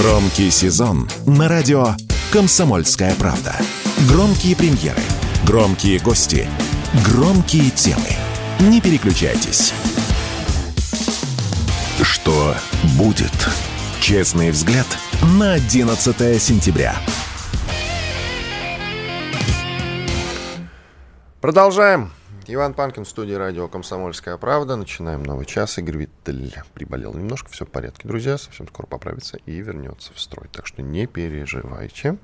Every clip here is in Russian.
Громкий сезон на радио «Комсомольская правда». Громкие премьеры, громкие гости, громкие темы. Не переключайтесь. Что будет? Честный взгляд на 11 сентября. Продолжаем. Иван Панкин в студии радио «Комсомольская правда». Начинаем новый час. Игорь Виттель приболел немножко, все в порядке, друзья. Совсем скоро поправится и вернется в строй. Так что не переживайте.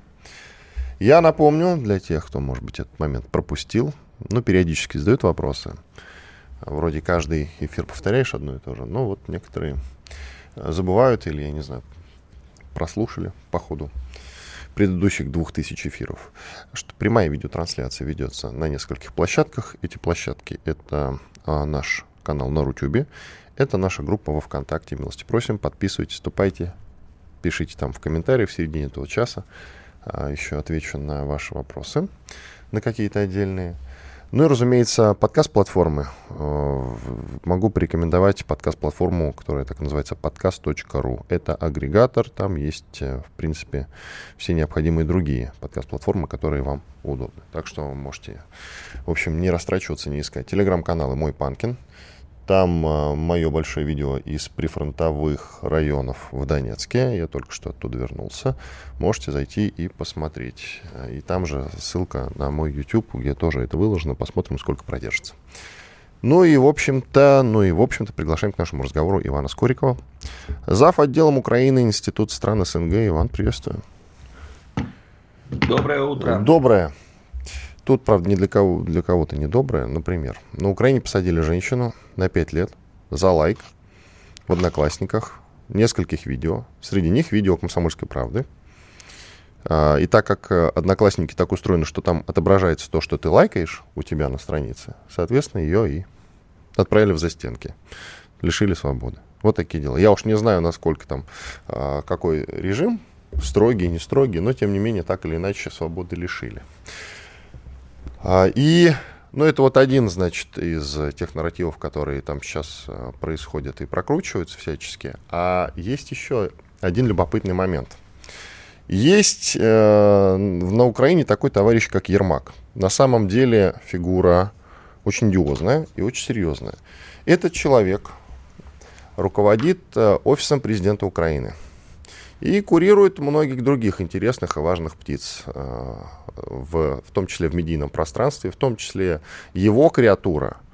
Я напомню для тех, кто, может быть, этот момент пропустил, ну, периодически задают вопросы. Вроде каждый эфир повторяешь одно и то же, но вот некоторые забывают или, я не знаю, прослушали по ходу предыдущих двух тысяч эфиров, что прямая видеотрансляция ведется на нескольких площадках. Эти площадки — это а, наш канал на Рутюбе, это наша группа во ВКонтакте. Милости просим, подписывайтесь, вступайте, пишите там в комментариях в середине этого часа. А, еще отвечу на ваши вопросы, на какие-то отдельные. Ну и, разумеется, подкаст-платформы. Э, могу порекомендовать подкаст-платформу, которая так называется подкаст.ру. Это агрегатор, там есть, э, в принципе, все необходимые другие подкаст-платформы, которые вам удобны. Так что можете, в общем, не растрачиваться, не искать. Телеграм-каналы «Мой Панкин», там э, мое большое видео из прифронтовых районов в Донецке. Я только что оттуда вернулся. Можете зайти и посмотреть. И там же ссылка на мой YouTube, где тоже это выложено. Посмотрим, сколько продержится. Ну и, в общем-то, ну и, в общем-то, приглашаем к нашему разговору Ивана Скорикова. Зав. отделом Украины, Институт стран СНГ. Иван, приветствую. Доброе утро. Доброе. Тут, правда, не для, кого, для кого-то недоброе. Например, на Украине посадили женщину на 5 лет за лайк в Одноклассниках нескольких видео. Среди них видео «Комсомольской правды». А, и так как э, Одноклассники так устроены, что там отображается то, что ты лайкаешь у тебя на странице, соответственно, ее и отправили в застенки. Лишили свободы. Вот такие дела. Я уж не знаю, насколько там, а, какой режим, строгий, не строгий, но тем не менее так или иначе свободы лишили. А, и, ну, это вот один, значит, из тех нарративов, которые там сейчас а, происходят и прокручиваются всячески. А есть еще один любопытный момент. Есть э, на Украине такой товарищ, как Ермак. На самом деле фигура очень диозная и очень серьезная. Этот человек руководит э, офисом президента Украины и курирует многих других интересных и важных птиц, э, в, в том числе в медийном пространстве, в том числе его креатура –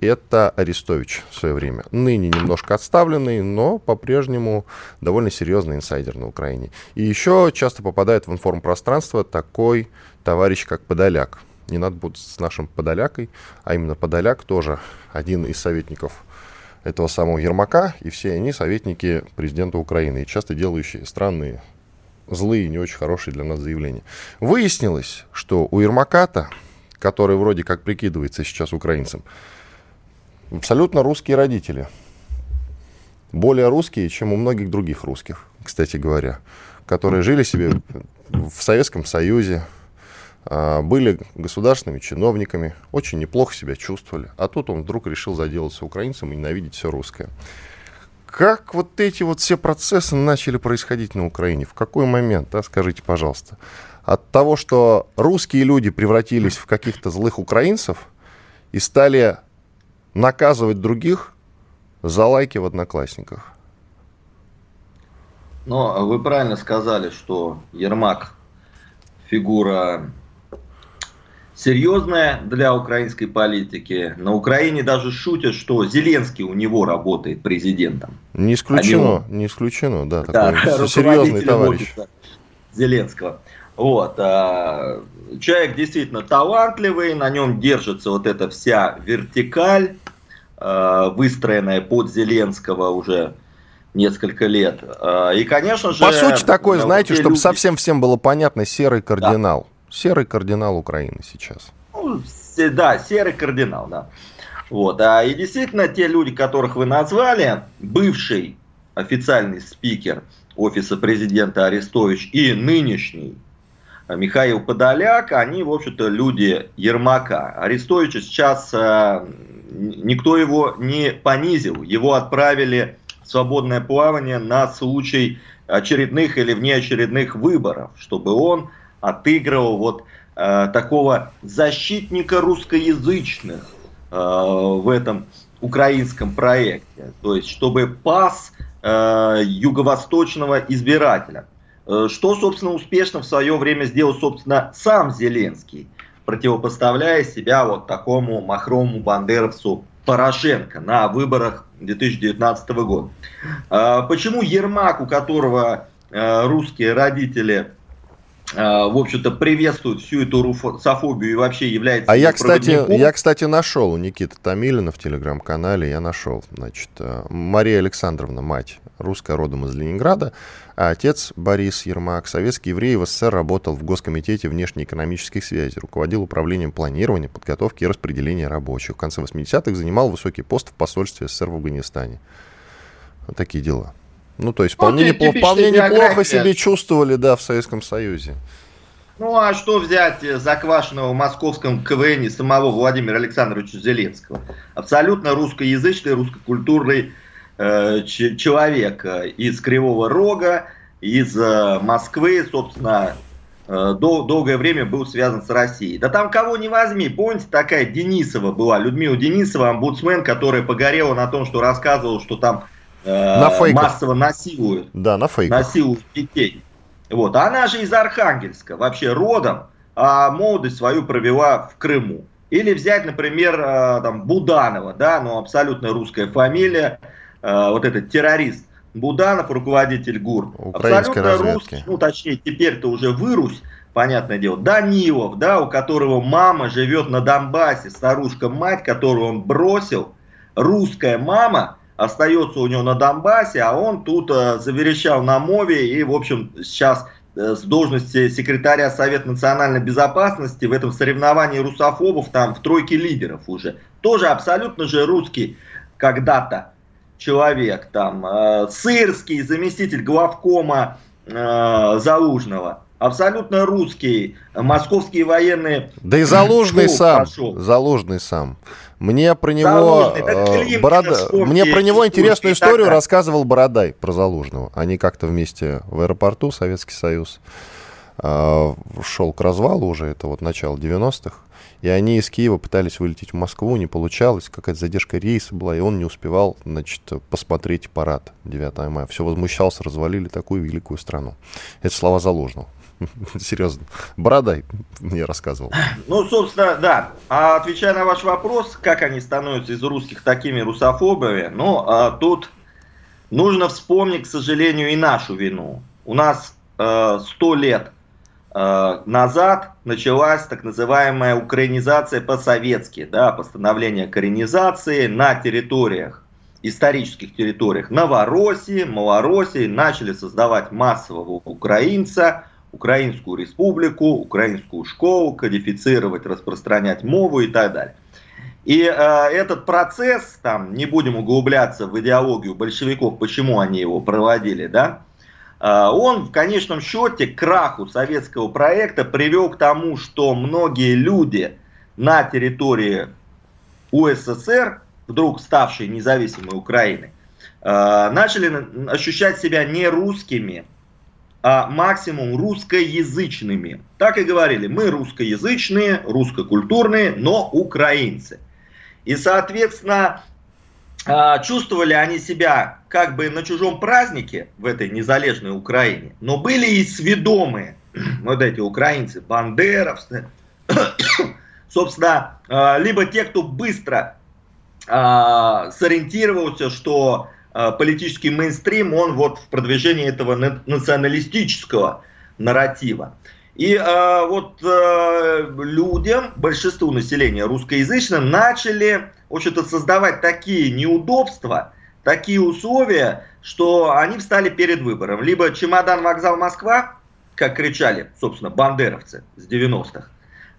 это Арестович в свое время. Ныне немножко отставленный, но по-прежнему довольно серьезный инсайдер на Украине. И еще часто попадает в информпространство такой товарищ, как Подоляк. Не надо будет с нашим Подолякой, а именно Подоляк тоже один из советников этого самого Ермака, и все они советники президента Украины, и часто делающие странные, злые, не очень хорошие для нас заявления. Выяснилось, что у Ермака-то, который вроде как прикидывается сейчас украинцем, абсолютно русские родители. Более русские, чем у многих других русских, кстати говоря, которые жили себе в Советском Союзе, были государственными чиновниками, очень неплохо себя чувствовали. А тут он вдруг решил заделаться украинцем и ненавидеть все русское. Как вот эти вот все процессы начали происходить на Украине? В какой момент, а, скажите, пожалуйста? От того, что русские люди превратились в каких-то злых украинцев и стали наказывать других за лайки в Одноклассниках. Но вы правильно сказали, что Ермак фигура серьезная для украинской политики. На Украине даже шутят, что Зеленский у него работает президентом. Не исключено, не исключено, да, да такой серьезный товарищ. Зеленского. Вот. А, человек действительно талантливый, на нем держится вот эта вся вертикаль, а, выстроенная под Зеленского уже несколько лет. А, и, конечно же... По сути, такой, знаете, чтобы люди... совсем всем было понятно, серый кардинал. Да. Серый кардинал Украины сейчас. Ну, да, серый кардинал, да. Вот. А, и действительно, те люди, которых вы назвали, бывший официальный спикер офиса президента Арестович и нынешний Михаил Подоляк, они, в общем-то, люди Ермака. Арестовича сейчас э, никто его не понизил. Его отправили свободное плавание на случай очередных или внеочередных выборов, чтобы он отыгрывал вот э, такого защитника русскоязычных э, в этом украинском проекте, то есть чтобы пас э, юго-восточного избирателя. Э, что, собственно, успешно в свое время сделал, собственно, сам Зеленский, противопоставляя себя вот такому махровому бандеровцу Порошенко на выборах 2019 года. Э, почему Ермак, у которого э, русские родители в общем-то, приветствуют всю эту русофобию и вообще является... А я, кстати, я, кстати, нашел у Никиты Томилина в телеграм-канале, я нашел, значит, Мария Александровна, мать, русская родом из Ленинграда, а отец Борис Ермак, советский еврей в СССР, работал в Госкомитете внешнеэкономических связей, руководил управлением планирования, подготовки и распределения рабочих. В конце 80-х занимал высокий пост в посольстве СССР в Афганистане. Вот такие дела. Ну, то есть вполне, ну, неплохо, вполне неплохо себе чувствовали, да, в Советском Союзе. Ну, а что взять заквашенного в московском КВН самого Владимира Александровича Зеленского? Абсолютно русскоязычный, русскокультурный Э, человек из Кривого Рога, из э, Москвы, собственно, э, дол- долгое время был связан с Россией. Да там кого не возьми, помните, такая Денисова была, Людмила Денисова, омбудсмен, которая погорела на том, что рассказывал, что там э, на массово насилуют, да, на фейках. насилуют детей. Вот. Она же из Архангельска, вообще родом, а молодость свою провела в Крыму. Или взять, например, там, Буданова, да, ну абсолютно русская фамилия, Э, вот этот террорист Буданов, руководитель ГУР, абсолютно разведки. русский, ну точнее теперь-то уже вырусь, понятное дело, Данилов, да, у которого мама живет на Донбассе, старушка-мать, которую он бросил, русская мама, остается у него на Донбассе, а он тут э, заверещал на мове и, в общем, сейчас э, с должности секретаря Совета национальной безопасности в этом соревновании русофобов там в тройке лидеров уже. Тоже абсолютно же русский когда-то человек, там, э, Сырский, заместитель главкома э, Залужного, абсолютно русский, московские военные... Да и Залужный сам, пошел. Залужный сам. Мне про него, э, Борода... Мне про него интересную историю так рассказывал Бородай про Залужного. Они как-то вместе в аэропорту, Советский Союз, э, шел к развалу уже, это вот начало 90-х. И они из Киева пытались вылететь в Москву, не получалось, какая-то задержка рейса была, и он не успевал, значит, посмотреть парад 9 мая. Все возмущался, развалили такую великую страну. Это слова Заложного. Серьезно. Бородай мне рассказывал. Ну, собственно, да. А отвечая на ваш вопрос, как они становятся из русских такими русофобами, ну, а тут нужно вспомнить, к сожалению, и нашу вину. У нас э, сто э, лет Э, назад началась так называемая украинизация по-советски, да, постановление коренизации на территориях, исторических территориях Новороссии, Малороссии, начали создавать массового украинца, Украинскую республику, украинскую школу, кодифицировать, распространять мову и так далее. И э, этот процесс, там, не будем углубляться в идеологию большевиков, почему они его проводили, да, а, он в конечном счете к краху советского проекта привел к тому, что многие люди на территории УССР, вдруг ставшей независимой Украины, а, начали ощущать себя не русскими, а максимум русскоязычными. Так и говорили, мы русскоязычные, русскокультурные, но украинцы. И, соответственно, а, чувствовали они себя как бы на чужом празднике в этой незалежной Украине, но были и сведомые вот эти украинцы, бандеровцы, собственно, а, либо те, кто быстро а, сориентировался, что политический мейнстрим, он вот в продвижении этого националистического нарратива. И э, вот э, людям, большинству населения русскоязычным, начали в общем-то, создавать такие неудобства, такие условия, что они встали перед выбором. Либо чемодан вокзал Москва, как кричали, собственно, бандеровцы с 90-х, а,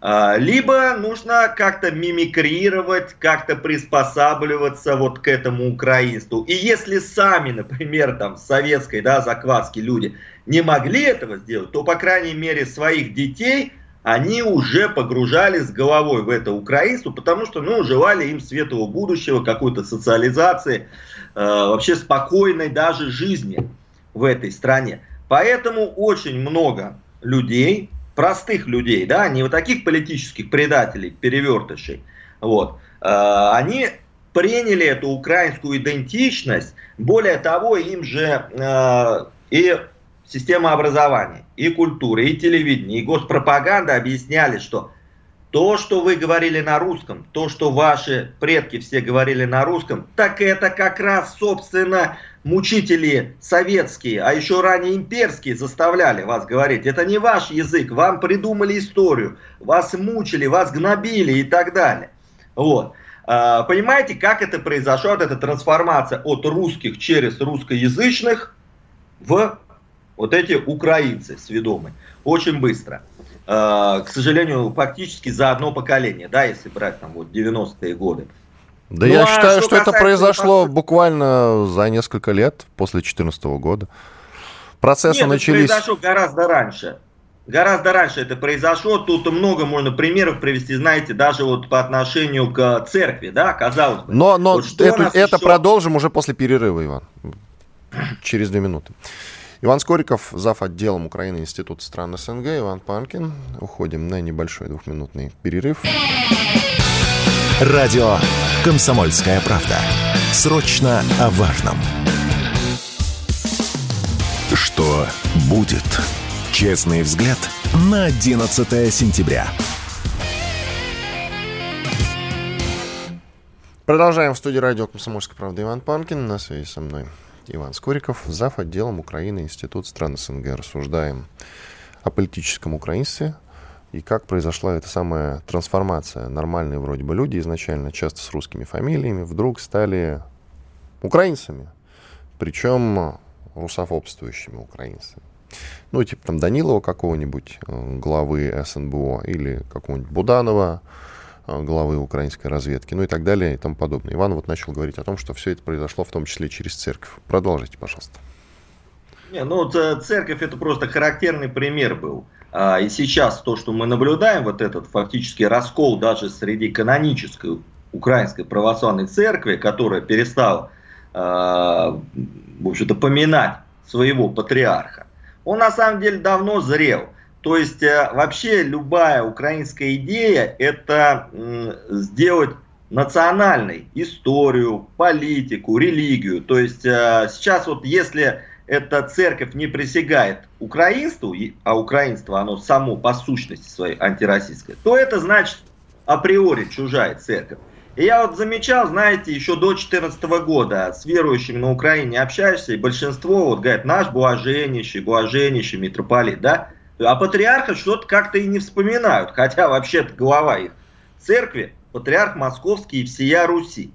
либо нужно как-то мимикрировать, как-то приспосабливаться вот к этому украинству. И если сами, например, там, советской, да, закваски люди не могли этого сделать, то, по крайней мере, своих детей они уже погружались с головой в это украинство, потому что, ну, желали им светлого будущего, какой-то социализации, э, вообще спокойной даже жизни в этой стране. Поэтому очень много людей, простых людей, да, не вот таких политических предателей, перевертышей, вот, э, они приняли эту украинскую идентичность, более того, им же э, и система образования, и культуры, и телевидения, и госпропаганда объясняли, что то, что вы говорили на русском, то, что ваши предки все говорили на русском, так это как раз, собственно, мучители советские, а еще ранее имперские заставляли вас говорить. Это не ваш язык, вам придумали историю, вас мучили, вас гнобили и так далее. Вот. А, понимаете, как это произошло, вот эта трансформация от русских через русскоязычных в вот эти украинцы сведомые. Очень быстро. Э, к сожалению, фактически за одно поколение, да, если брать там вот 90-е годы. Да ну, я а считаю, что, что это произошло по... буквально за несколько лет после 2014 года. Процессы Нет, начались... это произошло гораздо раньше. Гораздо раньше это произошло. Тут много можно примеров привести, знаете, даже вот по отношению к церкви, да, казалось бы. Но, но вот это, это еще... продолжим уже после перерыва, Иван. Через две минуты. Иван Скориков, зав. отделом Украины Института стран СНГ, Иван Панкин. Уходим на небольшой двухминутный перерыв. Радио «Комсомольская правда». Срочно о важном. Что будет? Честный взгляд на 11 сентября. Продолжаем в студии радио «Комсомольская правда» Иван Панкин. На связи со мной Иван Скориков, зав. отделом Украины Институт стран СНГ. Рассуждаем о политическом украинстве и как произошла эта самая трансформация. Нормальные вроде бы люди изначально, часто с русскими фамилиями, вдруг стали украинцами. Причем русофобствующими украинцами. Ну, типа там Данилова какого-нибудь, э, главы СНБО, или какого-нибудь Буданова, главы украинской разведки, ну и так далее и тому подобное. Иван вот начал говорить о том, что все это произошло в том числе через церковь. Продолжите, пожалуйста. Не, ну, церковь это просто характерный пример был. А, и сейчас то, что мы наблюдаем, вот этот фактически раскол даже среди канонической украинской православной церкви, которая перестала, а, в общем-то, поминать своего патриарха, он на самом деле давно зрел. То есть э, вообще любая украинская идея это сделать национальной историю, политику, религию. То есть э, сейчас вот если эта церковь не присягает украинству, а украинство оно само по сущности своей антироссийское, то это значит априори чужая церковь. И я вот замечал, знаете, еще до 2014 года с верующими на Украине общаешься, и большинство вот говорит, наш блаженнейший, блаженнейший митрополит, да, а патриарха что-то как-то и не вспоминают, хотя вообще-то глава их церкви, патриарх московский и всея Руси.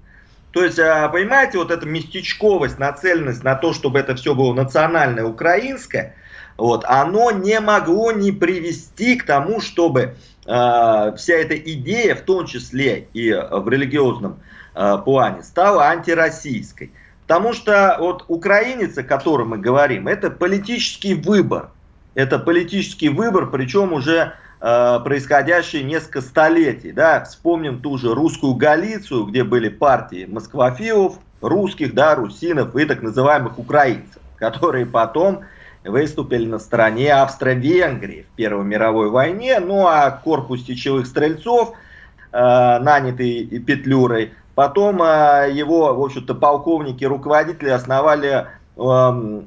То есть, а, понимаете, вот эта местечковость, нацеленность на то, чтобы это все было национальное украинское, вот, оно не могло не привести к тому, чтобы э, вся эта идея, в том числе и в религиозном э, плане, стала антироссийской. Потому что вот украинец, о котором мы говорим, это политический выбор. Это политический выбор, причем уже э, происходящий несколько столетий. Да? Вспомним ту же русскую Галицию, где были партии москвофилов, русских, да, русинов и так называемых украинцев, которые потом выступили на стороне Австро-Венгрии в Первой мировой войне, ну а корпус течевых стрельцов, э, нанятый Петлюрой, потом э, его, в общем-то, полковники, руководители основали э,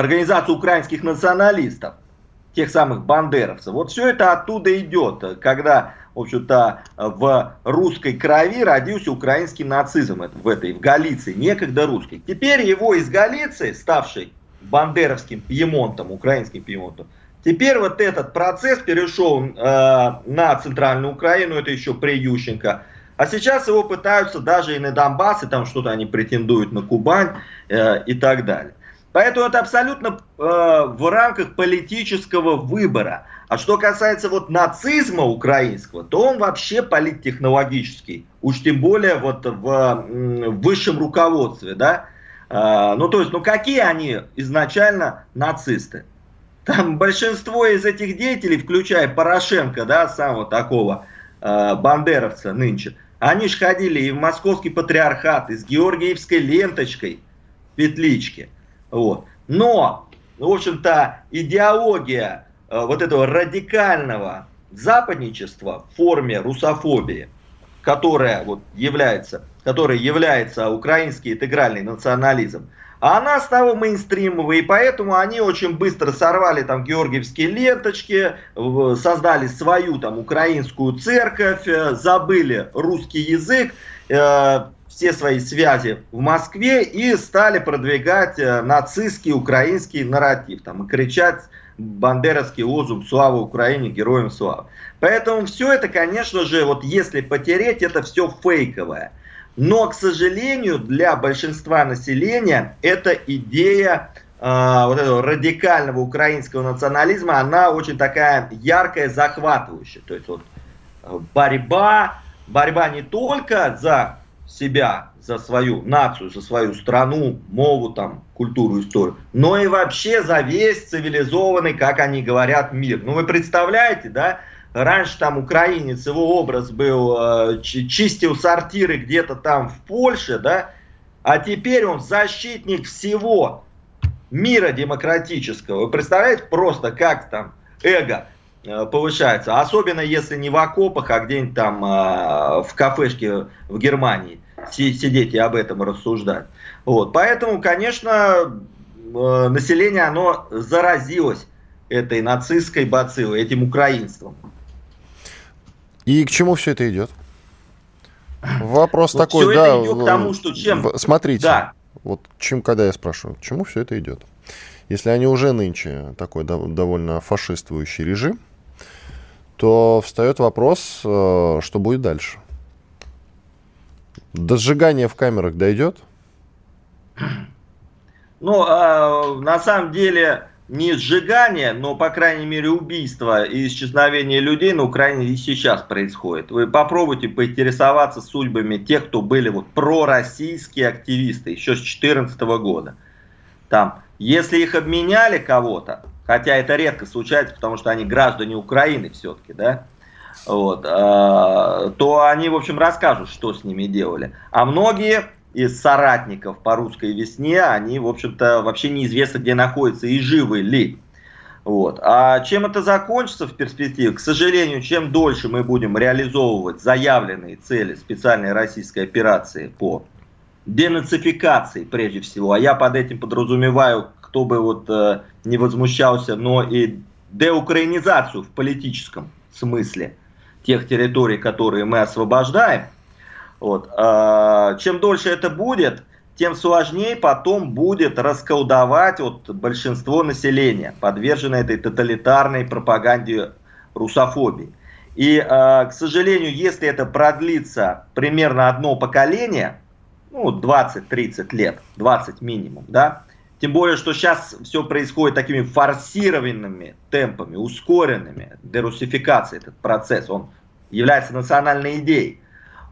организацию украинских националистов, тех самых бандеровцев. Вот все это оттуда идет, когда, в общем-то, в русской крови родился украинский нацизм в этой, в Галиции, некогда русский. Теперь его из Галиции, ставший бандеровским пьемонтом, украинским пьемонтом, теперь вот этот процесс перешел э, на центральную Украину, это еще при Ющенко, а сейчас его пытаются даже и на Донбасс, и там что-то они претендуют на Кубань э, и так далее. Поэтому это абсолютно э, в рамках политического выбора. А что касается вот нацизма украинского, то он вообще политтехнологический. Уж тем более вот в, в высшем руководстве, да. Э, ну то есть, ну какие они изначально нацисты? там большинство из этих деятелей, включая Порошенко, да, самого такого э, бандеровца нынче, они же ходили и в московский патриархат, и с георгиевской ленточкой петлички. Вот. Но, в общем-то, идеология э, вот этого радикального западничества в форме русофобии, которая вот является, которая является украинский интегральный национализм, а она стала мейнстримовой, и поэтому они очень быстро сорвали там георгиевские ленточки, создали свою там украинскую церковь, э, забыли русский язык, э, все свои связи в Москве и стали продвигать э, нацистский украинский нарратив, там, и кричать бандеровский лозунг «Слава Украине! Героям слава!». Поэтому все это, конечно же, вот если потереть, это все фейковое. Но, к сожалению, для большинства населения эта идея э, вот этого радикального украинского национализма, она очень такая яркая, захватывающая. То есть вот э, борьба, борьба не только за себя, за свою нацию, за свою страну, мову, там, культуру, историю, но и вообще за весь цивилизованный, как они говорят, мир. Ну вы представляете, да, Раньше там украинец, его образ был, э, чистил сортиры где-то там в Польше, да, а теперь он защитник всего мира демократического. Вы представляете просто, как там эго повышается, особенно если не в окопах, а где-нибудь там э, в кафешке в Германии сидеть и об этом рассуждать. Вот. Поэтому, конечно, население, оно заразилось этой нацистской бациллой, этим украинством. И к чему все это идет? Вопрос вот такой, да. идет к тому, что чем... Смотрите, да. вот чем, когда я спрашиваю, к чему все это идет? Если они уже нынче такой довольно фашистующий режим, то встает вопрос, э, что будет дальше. До сжигания в камерах дойдет? Ну, а, на самом деле, не сжигание, но, по крайней мере, убийство и исчезновение людей на Украине и сейчас происходит. Вы попробуйте поинтересоваться судьбами тех, кто были вот пророссийские активисты еще с 2014 года. Там, если их обменяли кого-то, хотя это редко случается, потому что они граждане Украины все-таки, да, вот, э, то они, в общем, расскажут, что с ними делали. А многие из соратников по русской весне, они, в общем-то, вообще неизвестно, где находятся и живы ли. Вот. А чем это закончится в перспективе? К сожалению, чем дольше мы будем реализовывать заявленные цели специальной российской операции по денацификации прежде всего, а я под этим подразумеваю, кто бы вот э, не возмущался, но и деукраинизацию в политическом смысле тех территорий, которые мы освобождаем – вот. А, чем дольше это будет, тем сложнее потом будет расколдовать вот большинство населения, подверженное этой тоталитарной пропаганде русофобии. И, а, к сожалению, если это продлится примерно одно поколение, ну, 20-30 лет, 20 минимум, да, тем более, что сейчас все происходит такими форсированными темпами, ускоренными, дерусификация этот процесс, он является национальной идеей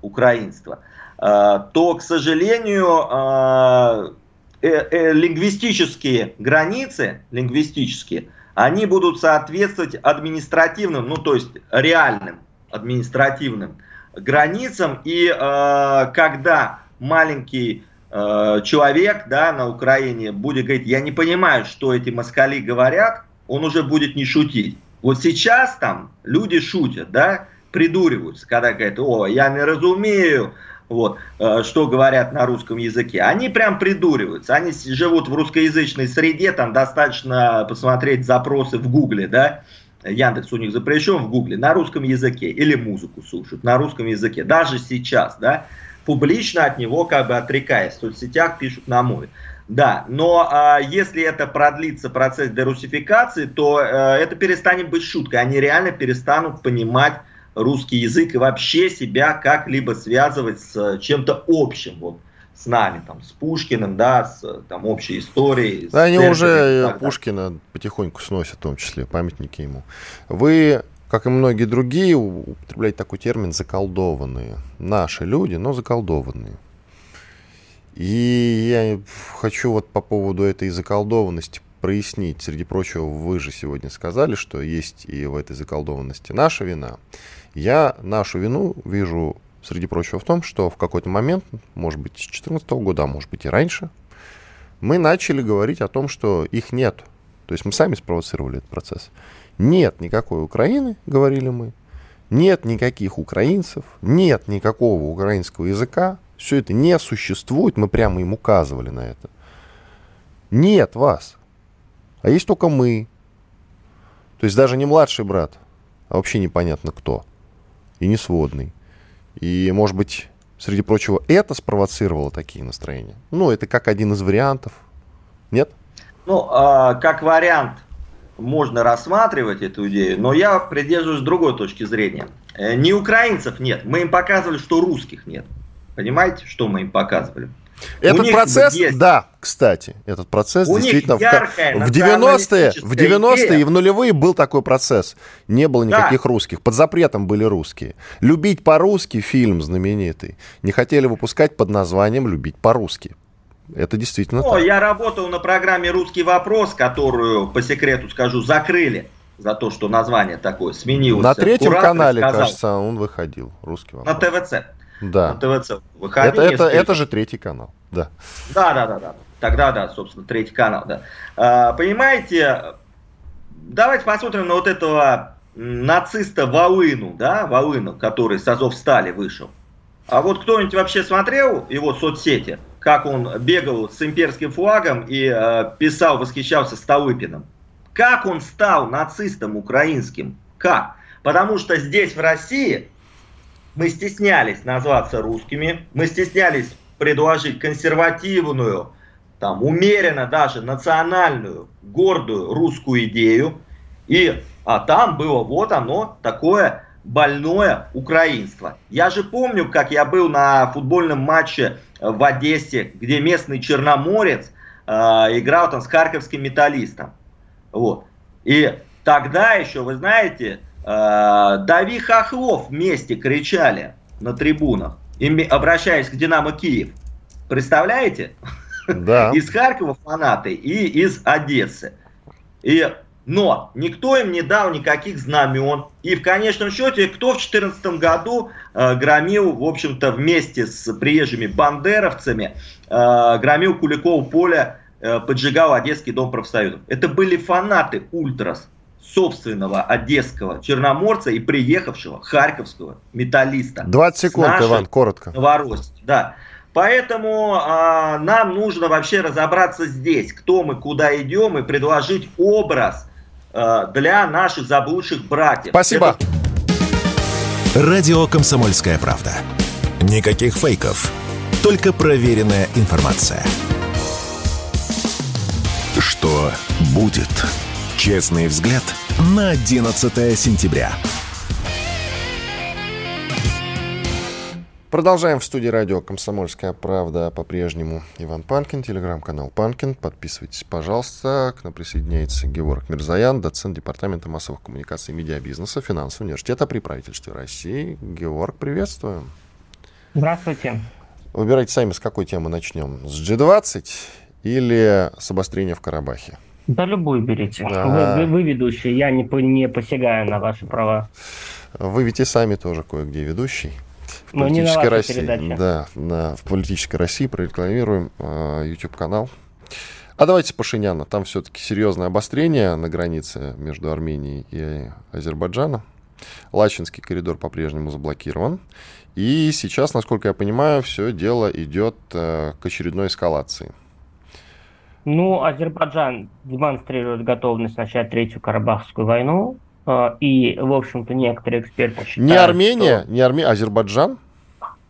украинства, э, то, к сожалению, э, э, лингвистические границы, лингвистические, они будут соответствовать административным, ну то есть реальным административным границам. И когда маленький человек да, на Украине будет говорить, я не понимаю, что эти москали говорят, он уже будет не шутить. Вот сейчас там люди шутят, да, придуриваются, когда говорят, о, я не разумею, вот, э, что говорят на русском языке. Они прям придуриваются. Они живут в русскоязычной среде, там достаточно посмотреть запросы в Гугле, да, Яндекс у них запрещен в Гугле, на русском языке, или музыку слушают на русском языке, даже сейчас, да, публично от него как бы отрекаясь, в соцсетях пишут на мой. Да, но а, если это продлится процесс дерусификации, то а, это перестанет быть шуткой. Они реально перестанут понимать русский язык и вообще себя как-либо связывать с чем-то общим, вот, с нами, там, с Пушкиным, да, с там, общей историей. Да, они уже Пушкина потихоньку сносят, в том числе, памятники ему. Вы, как и многие другие, употребляете такой термин «заколдованные». Наши люди, но заколдованные. И я хочу вот по поводу этой заколдованности прояснить. Среди прочего, вы же сегодня сказали, что есть и в этой заколдованности наша вина. Я нашу вину вижу, среди прочего, в том, что в какой-то момент, может быть, с 2014 года, а может быть и раньше, мы начали говорить о том, что их нет. То есть мы сами спровоцировали этот процесс. Нет никакой Украины, говорили мы, нет никаких украинцев, нет никакого украинского языка, все это не существует, мы прямо им указывали на это. Нет вас, а есть только мы. То есть даже не младший брат, а вообще непонятно кто. И не сводный. И, может быть, среди прочего, это спровоцировало такие настроения. Ну, это как один из вариантов. Нет? Ну, э, как вариант можно рассматривать эту идею, но я придерживаюсь другой точки зрения. Э, не украинцев нет, мы им показывали, что русских нет. Понимаете, что мы им показывали? Этот процесс, есть... да, кстати, этот процесс У действительно в, в 90-е, в 90-е и в нулевые был такой процесс. Не было никаких да. русских. Под запретом были русские. Любить по-русски фильм знаменитый. Не хотели выпускать под названием «Любить по-русски». Это действительно О, так. Я работал на программе «Русский вопрос», которую, по секрету скажу, закрыли за то, что название такое сменилось. На третьем Куратор канале, сказал, кажется, он выходил. «Русский вопрос». На ТВЦ. Да. На ТВЦ выходил. Это, это, это же третий канал, да. Да, да, да, да. Тогда, да, собственно, третий канал, да. А, понимаете, давайте посмотрим на вот этого нациста Волыну, да, Волыну, который с Азов Стали вышел. А вот кто-нибудь вообще смотрел его соцсети, как он бегал с имперским флагом и э, писал, восхищался Столыпиным? Как он стал нацистом украинским? Как? Потому что здесь, в России, мы стеснялись назваться русскими, мы стеснялись предложить консервативную, там, умеренно даже национальную, гордую русскую идею. И, а там было вот оно, такое больное украинство. Я же помню, как я был на футбольном матче в Одессе, где местный черноморец э, играл там с харьковским металлистом. Вот. И тогда еще, вы знаете, Э, Дави Хохлов вместе кричали на трибунах, обращаясь к Динамо Киев. Представляете? Да. Из Харькова фанаты и из Одессы. И, но никто им не дал никаких знамен. И в конечном счете, кто в 2014 году э, громил, в общем-то, вместе с приезжими бандеровцами, э, громил Куликово поле, э, поджигал Одесский дом профсоюзов. Это были фанаты Ультрас собственного одесского черноморца и приехавшего харьковского металлиста. 20 секунд, Иван, коротко. Новороссии, да. Поэтому а, нам нужно вообще разобраться здесь, кто мы, куда идем, и предложить образ для наших заблудших братьев. Спасибо. Это... Радио «Комсомольская правда». Никаких фейков, только проверенная информация. Что будет? Честный взгляд на 11 сентября. Продолжаем в студии радио «Комсомольская правда» по-прежнему Иван Панкин, телеграм-канал Панкин. Подписывайтесь, пожалуйста. К нам присоединяется Георг Мирзаян, доцент Департамента массовых коммуникаций и медиабизнеса Финансового университета при правительстве России. Георг, приветствую. Здравствуйте. Выбирайте сами, с какой темы начнем. С G20 или с обострения в Карабахе? Да любую берите. Вы, вы, вы ведущий, я не, не посягаю на ваши права. Вы ведь и сами тоже кое-где ведущий. В Но не России. Да, на, в политической России прорекламируем э, YouTube-канал. А давайте Пашиняна. Там все-таки серьезное обострение на границе между Арменией и Азербайджаном. Лачинский коридор по-прежнему заблокирован. И сейчас, насколько я понимаю, все дело идет э, к очередной эскалации. Ну, Азербайджан демонстрирует готовность начать Третью Карабахскую войну. Э, и, в общем-то, некоторые эксперты считают, Не Армения, что... не Армения, Азербайджан?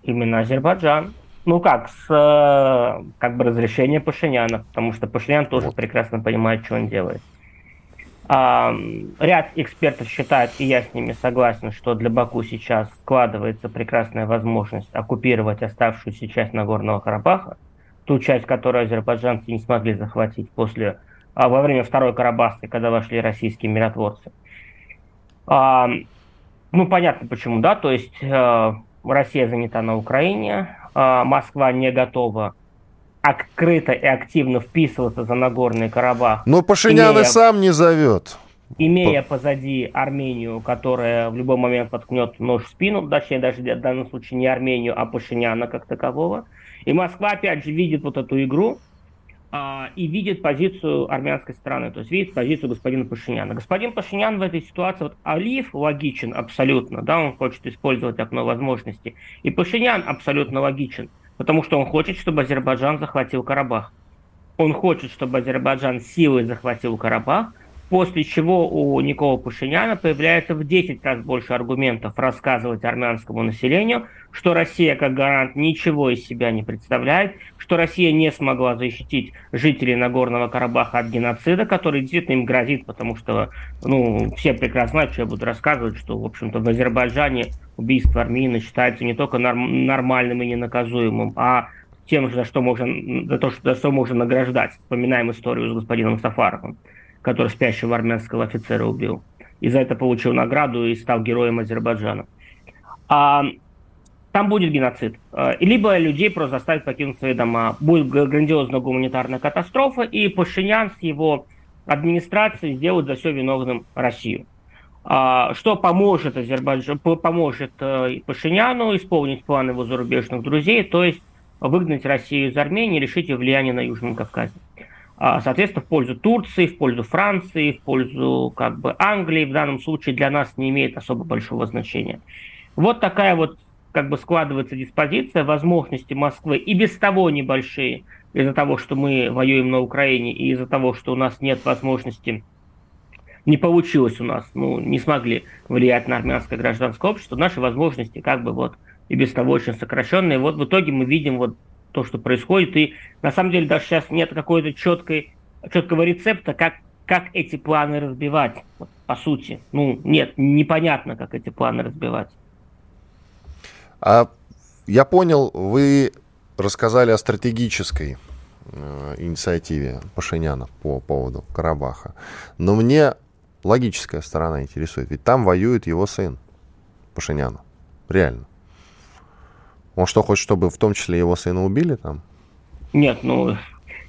Именно Азербайджан. Ну как, с э, как бы разрешения Пашиняна, потому что Пашинян тоже вот. прекрасно понимает, что он делает. А, ряд экспертов считает, и я с ними согласен, что для Баку сейчас складывается прекрасная возможность оккупировать оставшуюся часть Нагорного Карабаха, ту часть, которую азербайджанцы не смогли захватить после, а, во время Второй Карабахской, когда вошли российские миротворцы. А, ну, понятно почему, да, то есть а, Россия занята на Украине, а, Москва не готова открыто и активно вписываться за Нагорный Карабах. Но Пашинян имея, и сам не зовет. Имея позади Армению, которая в любой момент воткнет нож в спину, точнее даже в данном случае не Армению, а Пашиняна как такового. И Москва опять же видит вот эту игру, а, и видит позицию армянской страны, то есть видит позицию господина Пашиняна. Господин Пашинян в этой ситуации, вот Алиев логичен абсолютно, да, он хочет использовать окно возможностей, и Пашинян абсолютно логичен, потому что он хочет, чтобы Азербайджан захватил Карабах. Он хочет, чтобы Азербайджан силой захватил Карабах, После чего у Никола Пашиняна появляется в 10 раз больше аргументов рассказывать армянскому населению, что Россия как гарант ничего из себя не представляет, что Россия не смогла защитить жителей Нагорного Карабаха от геноцида, который действительно им грозит, потому что ну, все прекрасно знают, что я буду рассказывать, что, в общем-то, в Азербайджане убийство армянина считается не только норм- нормальным и ненаказуемым, а тем, за что можно, за то, за что можно награждать. Вспоминаем историю с господином Сафаровым который спящего армянского офицера убил. И за это получил награду и стал героем Азербайджана. А, там будет геноцид. А, либо людей просто заставят покинуть свои дома. Будет грандиозная гуманитарная катастрофа, и Пашинян с его администрацией сделают за все виновным Россию. А, что поможет Азербайджану, поможет э, Пашиняну исполнить планы его зарубежных друзей, то есть выгнать Россию из Армении, решить ее влияние на Южном Кавказе. А, соответственно, в пользу Турции, в пользу Франции, в пользу как бы Англии в данном случае для нас не имеет особо большого значения. Вот такая вот как бы складывается диспозиция, возможности Москвы и без того небольшие, из-за того, что мы воюем на Украине, и из-за того, что у нас нет возможности, не получилось у нас, ну, не смогли влиять на армянское гражданское общество, наши возможности как бы вот и без того очень сокращенные. Вот в итоге мы видим вот то, что происходит. И на самом деле даже сейчас нет какой-то четкой, четкого рецепта, как, как эти планы разбивать, вот, по сути. Ну, нет, непонятно, как эти планы разбивать. А я понял, вы рассказали о стратегической э, инициативе Пашиняна по поводу Карабаха. Но мне логическая сторона интересует. Ведь там воюет его сын Пашиняна. Реально. Он что, хочет, чтобы в том числе его сына убили там? Нет, ну,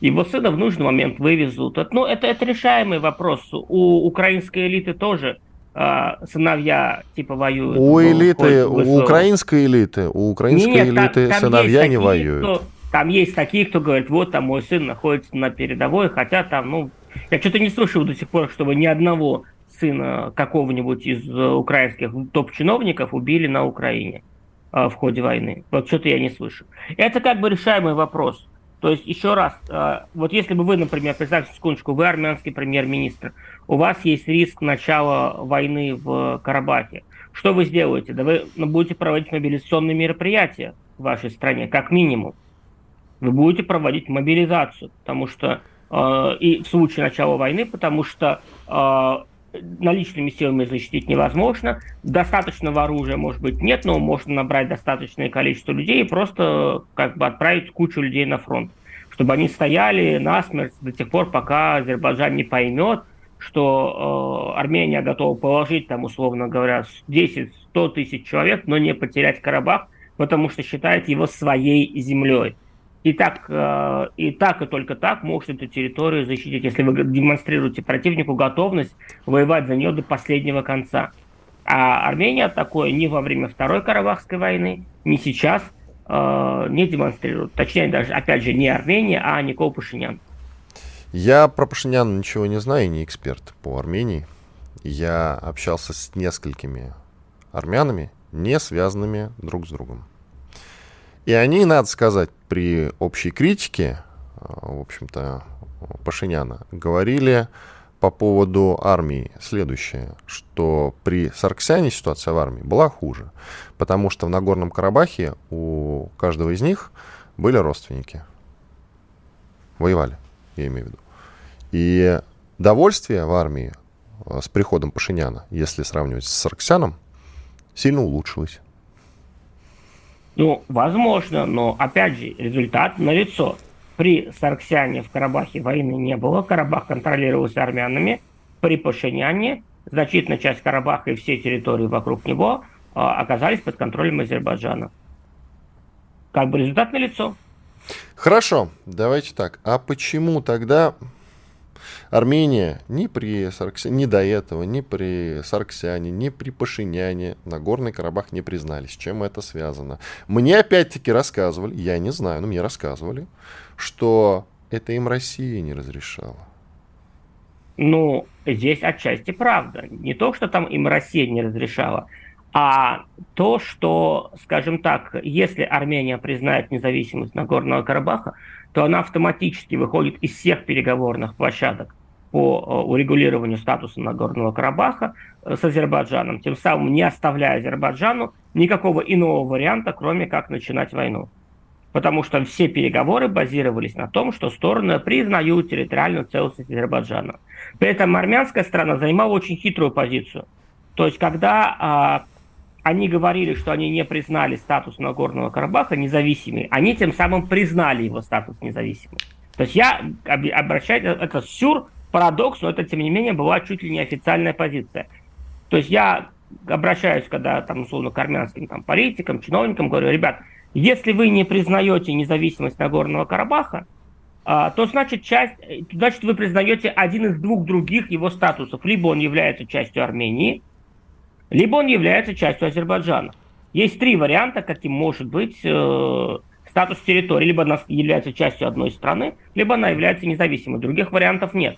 его сына в нужный момент вывезут. Ну, это, это решаемый вопрос. У украинской элиты тоже э, сыновья типа воюют. У элиты, у украинской элиты, у украинской Нет, элиты там, там сыновья не такие, воюют. Кто, там есть такие, кто говорит, вот там мой сын находится на передовой, хотя там, ну, я что-то не слышал до сих пор, чтобы ни одного сына какого-нибудь из украинских топ-чиновников убили на Украине. А, в ходе войны. Вот что-то я не слышу. Это как бы решаемый вопрос. То есть, еще раз, а, вот если бы вы, например, представьте секундочку, вы армянский премьер-министр, у вас есть риск начала войны в Карабахе. Что вы сделаете? Да вы ну, будете проводить мобилизационные мероприятия в вашей стране, как минимум. Вы будете проводить мобилизацию, потому что э, и в случае начала войны, потому что наличными силами защитить невозможно. Достаточного оружия, может быть, нет, но можно набрать достаточное количество людей и просто как бы отправить кучу людей на фронт, чтобы они стояли насмерть до тех пор, пока Азербайджан не поймет, что э, Армения готова положить там, условно говоря, 10-100 тысяч человек, но не потерять Карабах, потому что считает его своей землей. И так, э, и так, и только так может эту территорию защитить, если вы демонстрируете противнику готовность воевать за нее до последнего конца. А Армения такое ни во время Второй Карабахской войны, ни сейчас э, не демонстрирует. Точнее, даже, опять же, не Армения, а Никол Пашинян. Я про Пашиняна ничего не знаю, не эксперт по Армении. Я общался с несколькими армянами, не связанными друг с другом. И они, надо сказать, при общей критике, а, в общем-то, Пашиняна, говорили по поводу армии следующее, что при Сарксяне ситуация в армии была хуже, потому что в Нагорном Карабахе у каждого из них были родственники. Воевали, я имею в виду. И довольствие в армии а, с приходом Пашиняна, если сравнивать с Сарксяном, сильно улучшилось. Ну, возможно, но опять же, результат налицо. При Сарксяне в Карабахе войны не было, Карабах контролировался армянами. При Пашиняне значительная часть Карабаха и все территории вокруг него а, оказались под контролем Азербайджана. Как бы результат налицо. Хорошо, давайте так. А почему тогда Армения ни при Сарксяне, ни до этого, ни при Сарксяне, ни при Пашиняне Нагорный Карабах не признались. С чем это связано? Мне опять-таки рассказывали, я не знаю, но мне рассказывали, что это им Россия не разрешала. Ну, здесь отчасти правда. Не то, что там им Россия не разрешала, а то, что, скажем так, если Армения признает независимость Нагорного Карабаха, то она автоматически выходит из всех переговорных площадок по э, урегулированию статуса Нагорного Карабаха э, с Азербайджаном, тем самым не оставляя Азербайджану никакого иного варианта, кроме как начинать войну. Потому что все переговоры базировались на том, что стороны признают территориальную целостность Азербайджана. При этом армянская страна занимала очень хитрую позицию. То есть, когда а, они говорили, что они не признали статус Нагорного Карабаха независимым, они тем самым признали его статус независимым. То есть я обращаюсь, это сюр, парадокс, но это, тем не менее, была чуть ли не официальная позиция. То есть я обращаюсь, когда, там, условно, к армянским там, политикам, чиновникам, говорю, ребят, если вы не признаете независимость Нагорного Карабаха, а, то значит, часть, значит вы признаете один из двух других его статусов. Либо он является частью Армении, либо он является частью Азербайджана. Есть три варианта, каким может быть э, статус территории. Либо она является частью одной страны, либо она является независимой. Других вариантов нет.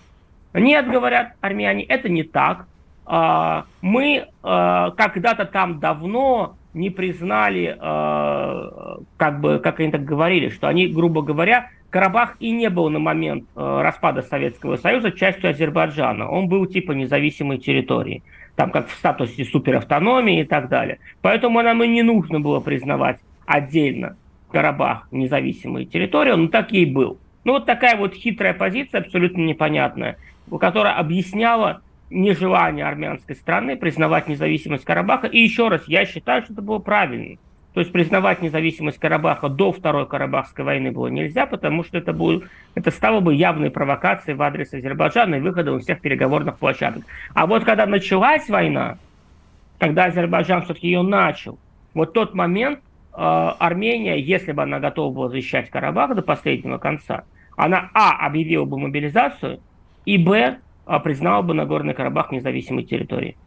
Нет, говорят армяне, это не так. А, мы а, когда-то там давно не признали, а, как бы, как они так говорили, что они, грубо говоря, Карабах и не был на момент распада Советского Союза частью Азербайджана. Он был типа независимой территорией, там как в статусе суперавтономии и так далее. Поэтому нам и не нужно было признавать отдельно Карабах независимой территорией, он так и был. Ну вот такая вот хитрая позиция, абсолютно непонятная которая объясняла нежелание армянской страны признавать независимость Карабаха. И еще раз, я считаю, что это было правильно. То есть признавать независимость Карабаха до Второй Карабахской войны было нельзя, потому что это, будет, это стало бы явной провокацией в адрес Азербайджана и выходом из всех переговорных площадок. А вот когда началась война, когда Азербайджан все-таки ее начал, вот тот момент э, Армения, если бы она готова была защищать Карабах до последнего конца, она, а, объявила бы мобилизацию, и б, а, признала бы Нагорный Карабах независимой территорией.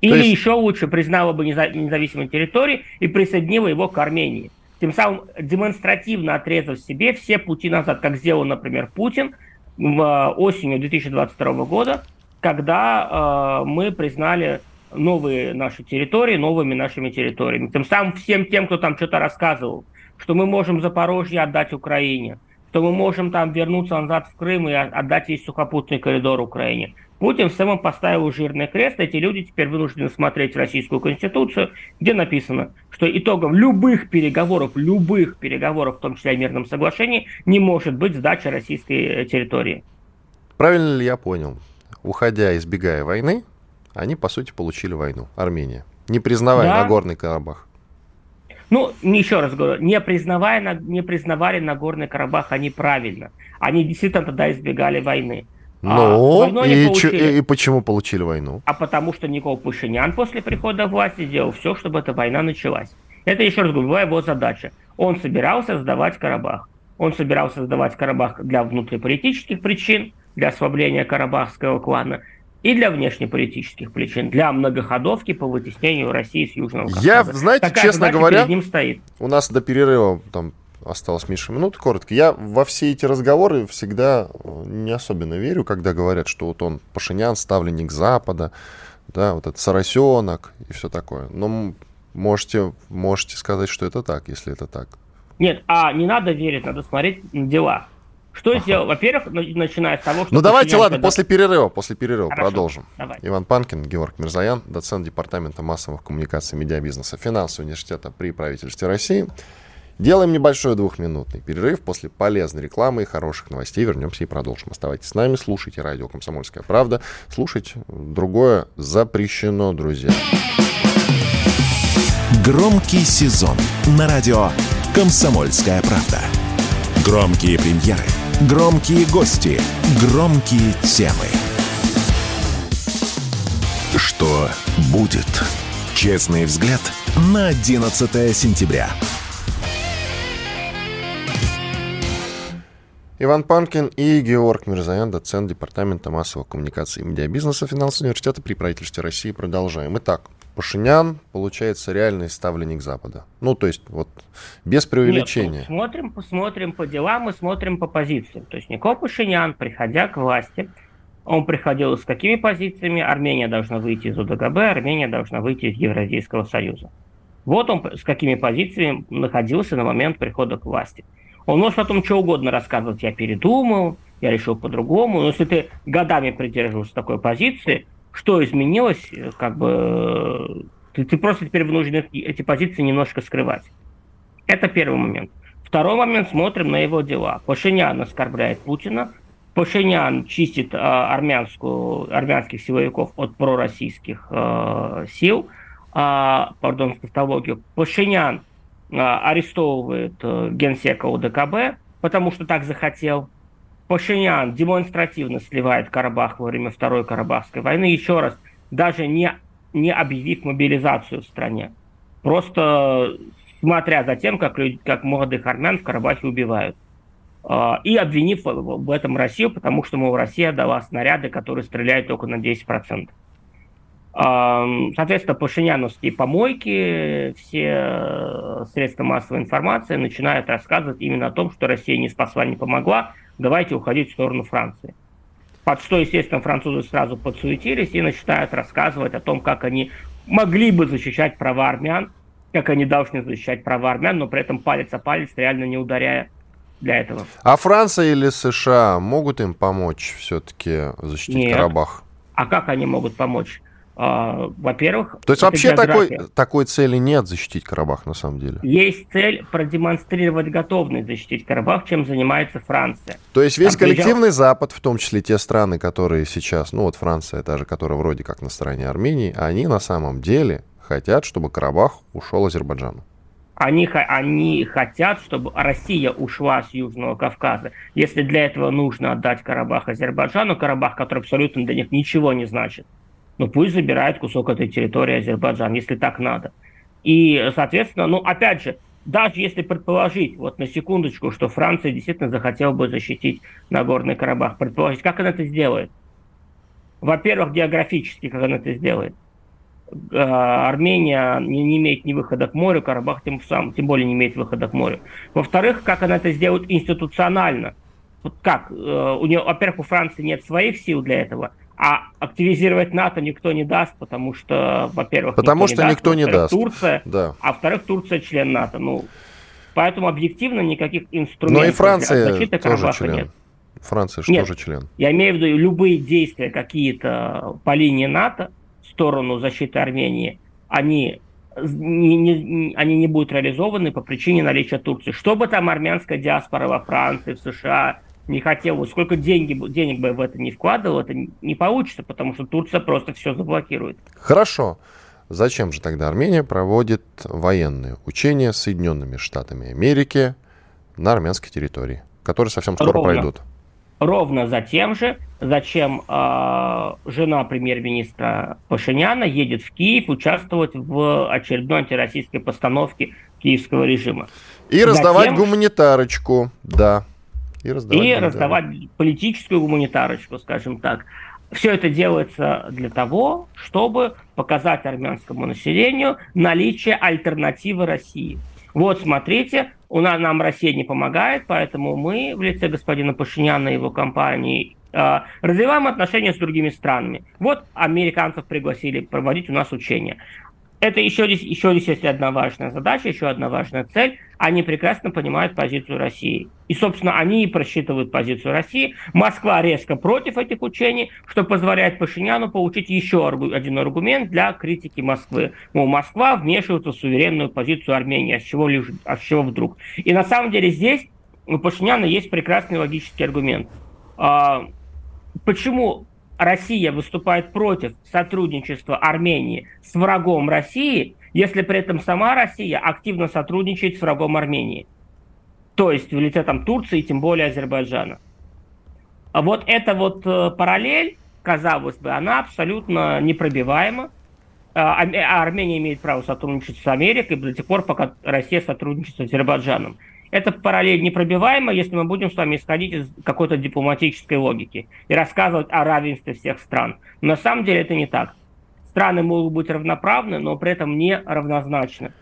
Или есть... еще лучше признала бы независимой территорией и присоединила его к Армении. Тем самым демонстративно отрезав себе все пути назад, как сделал, например, Путин а, осенью 2022 года, когда э, мы признали новые наши территории новыми нашими территориями. Тем самым всем тем, кто там что-то рассказывал, что мы можем Запорожье отдать Украине, что мы можем там вернуться назад в Крым и отдать весь сухопутный коридор Украине. Путин в самом поставил жирный крест, эти люди теперь вынуждены смотреть российскую конституцию, где написано, что итогом любых переговоров, любых переговоров, в том числе о мирном соглашении, не может быть сдача российской э, территории. Правильно ли я понял? Уходя, избегая войны, они, по сути, получили войну. Армения. Не признавая да. Нагорный Карабах. Ну, еще раз говорю, не, признавая, не признавали Нагорный Карабах они правильно. Они действительно тогда избегали войны. Ну, а и, ч- и, и почему получили войну? А потому что Никол Пашинян после прихода власти сделал все, чтобы эта война началась. Это, еще раз говорю, была его задача. Он собирался сдавать Карабах. Он собирался сдавать Карабах для внутриполитических причин, для ослабления карабахского клана и для внешнеполитических причин, для многоходовки по вытеснению России с Южного Кавказа. Я, знаете, Такая честно говоря, перед ним стоит. у нас до перерыва там осталось меньше минут, коротко. Я во все эти разговоры всегда э, не особенно верю, когда говорят, что вот он Пашинян, ставленник Запада, да, вот этот соросенок и все такое. Но можете, можете сказать, что это так, если это так. Нет, а не надо верить, надо смотреть на дела. Что ага. сделал? Во-первых, начиная с того, что... Ну давайте, ладно, когда... после перерыва, после перерыва Хорошо, продолжим. Давай. Иван Панкин, Георг Мирзаян, доцент Департамента массовых коммуникаций и медиабизнеса Финансового университета при правительстве России. Делаем небольшой двухминутный перерыв. После полезной рекламы и хороших новостей вернемся и продолжим. Оставайтесь с нами, слушайте радио «Комсомольская правда». Слушать другое запрещено, друзья. Громкий сезон на радио «Комсомольская правда». Громкие премьеры – Громкие гости, громкие темы. Что будет? Честный взгляд на 11 сентября. Иван Панкин и Георг Мирзаян, доцент Департамента массовых коммуникаций и медиабизнеса Финансового университета при правительстве России. Продолжаем. Итак, Пашинян, получается, реальный ставленник Запада. Ну, то есть, вот, без преувеличения. Нет, ну, смотрим, посмотрим по делам и смотрим по позициям. То есть, Никол Пашинян, приходя к власти, он приходил с какими позициями? Армения должна выйти из УДГБ, Армения должна выйти из Евразийского союза. Вот он с какими позициями находился на момент прихода к власти. Он может потом что угодно рассказывать, я передумал, я решил по-другому. Но если ты годами придерживаешься такой позиции, что изменилось, как бы ты, ты просто теперь вынужден эти позиции немножко скрывать. Это первый момент. Второй момент, смотрим на его дела. Пашинян оскорбляет Путина, Пашинян чистит э, армянскую, армянских силовиков от пророссийских э, сил, э, пардон, тавтологию. Пашинян э, арестовывает э, генсека УДКБ, потому что так захотел. Пашинян демонстративно сливает Карабах во время Второй Карабахской войны, еще раз, даже не, не объявив мобилизацию в стране. Просто смотря за тем, как, люди, как молодых армян в Карабахе убивают. А, и обвинив в этом Россию, потому что, мол, Россия дала снаряды, которые стреляют только на 10%. Соответственно, пашиняновские помойки, все средства массовой информации начинают рассказывать именно о том, что Россия не спасла, не помогла, давайте уходить в сторону Франции. Под что, естественно, французы сразу подсуетились и начинают рассказывать о том, как они могли бы защищать права армян, как они должны защищать права армян, но при этом палец о палец реально не ударяя для этого. А Франция или США могут им помочь все-таки защитить Нет. Карабах? А как они могут помочь? А, во-первых, то есть вообще такой, такой цели нет защитить Карабах на самом деле. Есть цель продемонстрировать готовность защитить Карабах, чем занимается Франция. То есть весь Там коллективный приезжал... Запад, в том числе те страны, которые сейчас, ну вот Франция, та же, которая вроде как на стороне Армении, они на самом деле хотят, чтобы Карабах ушел Азербайджану. Они, они хотят, чтобы Россия ушла с Южного Кавказа. Если для этого нужно отдать Карабах Азербайджану, Карабах, который абсолютно для них ничего не значит, ну пусть забирает кусок этой территории Азербайджан, если так надо. И, соответственно, ну опять же, даже если предположить, вот на секундочку, что Франция действительно захотела бы защитить Нагорный Карабах, предположить, как она это сделает? Во-первых, географически, как она это сделает. Э, Армения не, имеет ни выхода к морю, Карабах тем, сам, тем более не имеет выхода к морю. Во-вторых, как она это сделает институционально? Вот как? Э, у нее, во-первых, у Франции нет своих сил для этого, а активизировать НАТО никто не даст, потому что, во-первых, потому никто что не даст, никто не даст. Турция, да. а во-вторых, Турция член НАТО. Ну, поэтому объективно никаких инструментов Но и Франция защиты тоже член. нет. Франция же тоже член. Я имею в виду любые действия какие-то по линии НАТО в сторону защиты Армении, они не, не, они не будут реализованы по причине наличия Турции. Что бы там армянская диаспора во Франции, в США не хотел, сколько деньги, денег бы в это не вкладывал, это не получится, потому что Турция просто все заблокирует. Хорошо. Зачем же тогда Армения проводит военные учения с Соединенными Штатами Америки на армянской территории, которые совсем скоро Ровно. пройдут? Ровно за тем же, зачем э, жена премьер-министра Пашиняна едет в Киев участвовать в очередной антироссийской постановке киевского режима. И раздавать Затем... гуманитарочку, да. И раздавать, и раздавать политическую гуманитарочку, скажем так. Все это делается для того, чтобы показать армянскому населению наличие альтернативы России. Вот, смотрите, у нас нам Россия не помогает, поэтому мы в лице господина Пашиняна и его компании э, развиваем отношения с другими странами. Вот американцев пригласили проводить у нас учения. Это еще здесь, еще здесь есть одна важная задача, еще одна важная цель. Они прекрасно понимают позицию России. И, собственно, они и просчитывают позицию России. Москва резко против этих учений, что позволяет Пашиняну получить еще один аргумент для критики Москвы. Мол, Москва вмешивается в суверенную позицию Армении. А с чего, лишь, а с чего вдруг? И на самом деле здесь у Пашиняна есть прекрасный логический аргумент. А, почему Россия выступает против сотрудничества Армении с врагом России, если при этом сама Россия активно сотрудничает с врагом Армении. То есть в лице там Турции, тем более Азербайджана. А вот эта вот э, параллель, казалось бы, она абсолютно непробиваема. А, а Армения имеет право сотрудничать с Америкой до тех пор, пока Россия сотрудничает с Азербайджаном. Это параллель непробиваема, если мы будем с вами исходить из какой-то дипломатической логики и рассказывать о равенстве всех стран. Но на самом деле это не так. Страны могут быть равноправны, но при этом не равнозначны.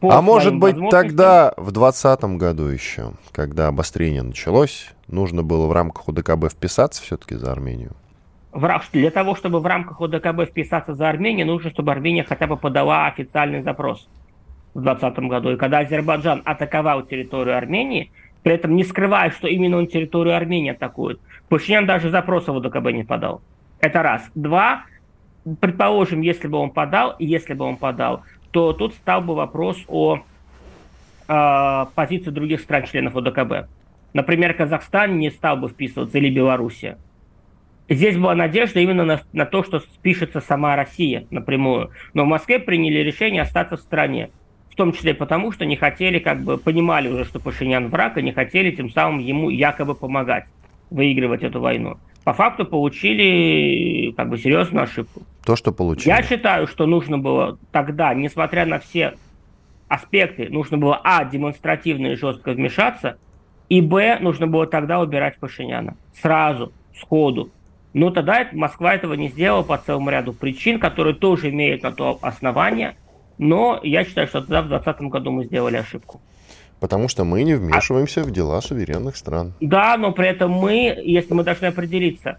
а может быть тогда, в 2020 году еще, когда обострение началось, нужно было в рамках УДКБ вписаться все-таки за Армению? Для того, чтобы в рамках ОДКБ вписаться за Армению, нужно, чтобы Армения хотя бы подала официальный запрос в 2020 году. И когда Азербайджан атаковал территорию Армении, при этом не скрывая, что именно он территорию Армении атакует, Пашинян даже запроса в ОДКБ не подал. Это раз. Два, предположим, если бы он подал, если бы он подал, то тут стал бы вопрос о э, позиции других стран-членов ОДКБ. Например, Казахстан не стал бы вписываться, или Белоруссия. Здесь была надежда именно на, на то, что спишется сама Россия напрямую. Но в Москве приняли решение остаться в стране. В том числе потому, что не хотели, как бы понимали уже, что Пашинян враг, и не хотели тем самым ему якобы помогать выигрывать эту войну. По факту получили как бы серьезную ошибку. То, что получили. Я считаю, что нужно было тогда, несмотря на все аспекты, нужно было, а, демонстративно и жестко вмешаться, и, б, нужно было тогда убирать Пашиняна. Сразу, сходу. Но тогда Москва этого не сделала по целому ряду причин, которые тоже имеют на то основание. Но я считаю, что тогда в 2020 году мы сделали ошибку. Потому что мы не вмешиваемся а... в дела суверенных стран. Да, но при этом мы, если мы должны определиться,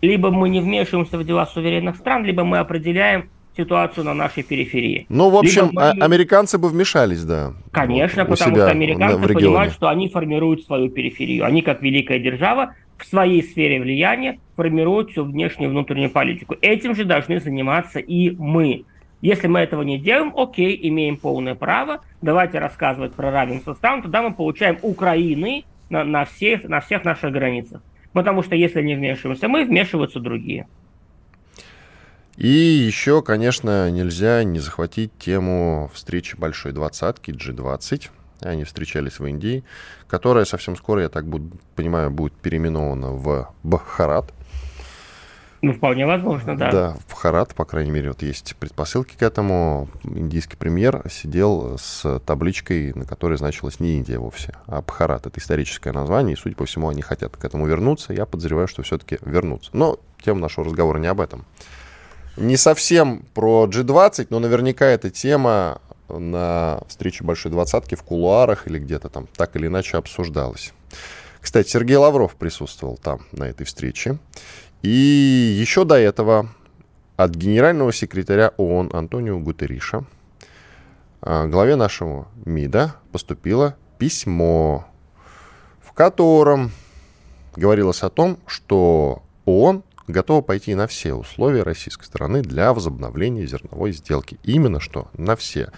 либо мы не вмешиваемся в дела суверенных стран, либо мы определяем ситуацию на нашей периферии. Ну, в общем, мы... А, американцы бы вмешались, да. Конечно, потому что американцы понимают, что они формируют свою периферию. Они, как великая держава, в своей сфере влияния формируют всю внешнюю и внутреннюю политику. Этим же должны заниматься и мы. Если мы этого не делаем, окей, имеем полное право, давайте рассказывать про равенство стран, тогда мы получаем Украины на, на, всех, на всех наших границах. Потому что если не вмешиваемся мы, вмешиваются другие. И еще, конечно, нельзя не захватить тему встречи Большой Двадцатки, G20, они встречались в Индии, которая совсем скоро, я так буду, понимаю, будет переименована в Бхарат. Ну, вполне возможно, да. Да, в Харат, по крайней мере, вот есть предпосылки к этому. Индийский премьер сидел с табличкой, на которой значилось не Индия вовсе, а Бхарат. Это историческое название, и, судя по всему, они хотят к этому вернуться. Я подозреваю, что все-таки вернутся. Но тема нашего разговора не об этом. Не совсем про G20, но наверняка эта тема на встрече Большой Двадцатки в кулуарах или где-то там так или иначе обсуждалось. Кстати, Сергей Лавров присутствовал там, на этой встрече. И еще до этого от генерального секретаря ООН Антонио Гутериша а, главе нашего МИДа поступило письмо, в котором говорилось о том, что ООН готова пойти на все условия российской стороны для возобновления зерновой сделки. Именно что на все.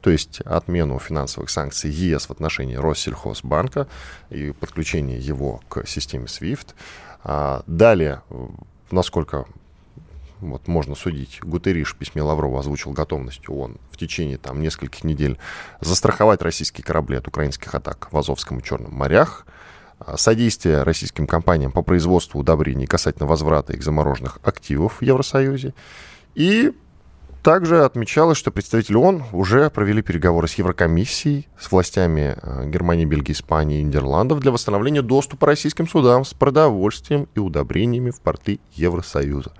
То есть отмену финансовых санкций ЕС в отношении Россельхозбанка и подключение его к системе SWIFT. А далее, насколько вот можно судить, Гутериш в письме Лаврова озвучил готовность ООН в течение там нескольких недель застраховать российские корабли от украинских атак в Азовском и Черном морях, а, содействие российским компаниям по производству удобрений касательно возврата их замороженных активов в Евросоюзе. И также отмечалось, что представители ООН уже провели переговоры с Еврокомиссией, с властями а, Германии, Бельгии, Испании и Нидерландов для восстановления доступа российским судам с продовольствием и удобрениями в порты Евросоюза.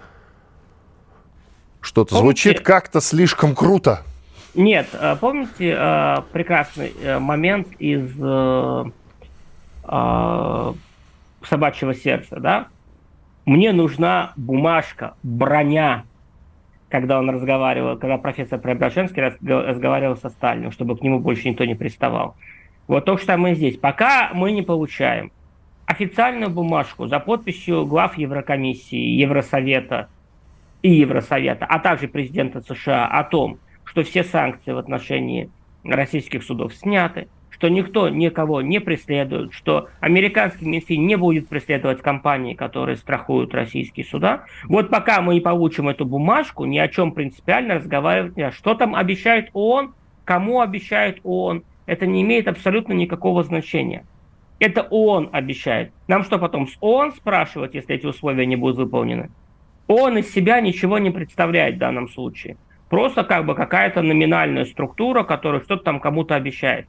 Что-то звучит как-то слишком круто. Нет, а, помните прекрасный э, момент из э, э, собачьего сердца, да, мне нужна бумажка, броня, когда он разговаривал, когда профессор Преображенский разговаривал со Сталиным, чтобы к нему больше никто не приставал. Вот то же самое здесь. Пока мы не получаем официальную бумажку за подписью глав Еврокомиссии, Евросовета и Евросовета, а также президента США о том, что все санкции в отношении российских судов сняты, что никто никого не преследует, что американский Минфин не будет преследовать компании, которые страхуют российские суда. Вот пока мы не получим эту бумажку, ни о чем принципиально разговаривать нельзя. Что там обещает ООН, кому обещает ООН, это не имеет абсолютно никакого значения. Это ООН обещает. Нам что потом, с ООН спрашивать, если эти условия не будут выполнены? ООН из себя ничего не представляет в данном случае. Просто как бы какая-то номинальная структура, которая что-то там кому-то обещает.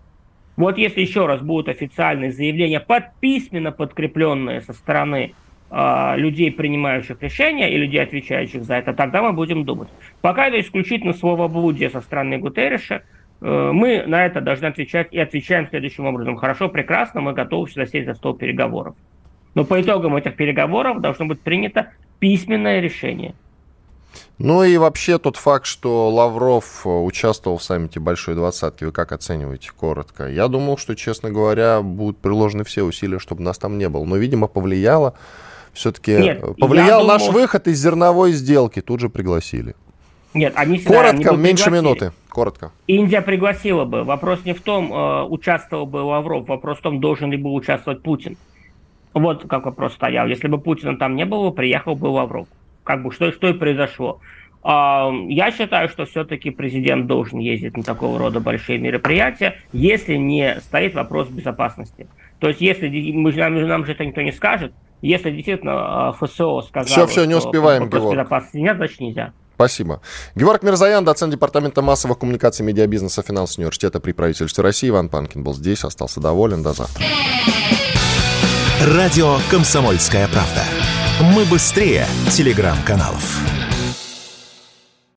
Вот если еще раз будут официальные заявления, под, письменно подкрепленные со стороны э, людей, принимающих решения и людей, отвечающих за это, тогда мы будем думать. Пока это исключительно словоблудие со стороны Гутерреша, э, мы на это должны отвечать и отвечаем следующим образом. Хорошо, прекрасно, мы готовы сюда сесть за стол переговоров. Но по итогам этих переговоров должно быть принято письменное решение – ну и вообще тот факт, что Лавров э, участвовал в саммите Большой Двадцатки, вы как оцениваете коротко? Я думал, что, честно говоря, будут приложены все усилия, чтобы нас там не было. Но, видимо, повлияло. Все-таки Нет, э, повлиял думал... наш выход из зерновой сделки. Тут же пригласили. Нет, они всегда, Коротко, они меньше минуты. Коротко. Индия пригласила бы. Вопрос не в том, э, участвовал бы Лавров, вопрос в том, должен ли был участвовать Путин. Вот как вопрос стоял. Если бы Путина там не было, приехал бы Лавров как бы что, что и произошло. Я считаю, что все-таки президент должен ездить на такого рода большие мероприятия, если не стоит вопрос безопасности. То есть, если мы, нам, нам же это никто не скажет, если действительно а, ФСО сказал, все, все, не успеваем, что безопасности нет, значит нельзя. Спасибо. Георг Мирзаян, доцент Департамента массовых коммуникаций, медиабизнеса, финансового университета при правительстве России. Иван Панкин был здесь, остался доволен. До завтра. Радио «Комсомольская правда». Мы быстрее телеграм-каналов.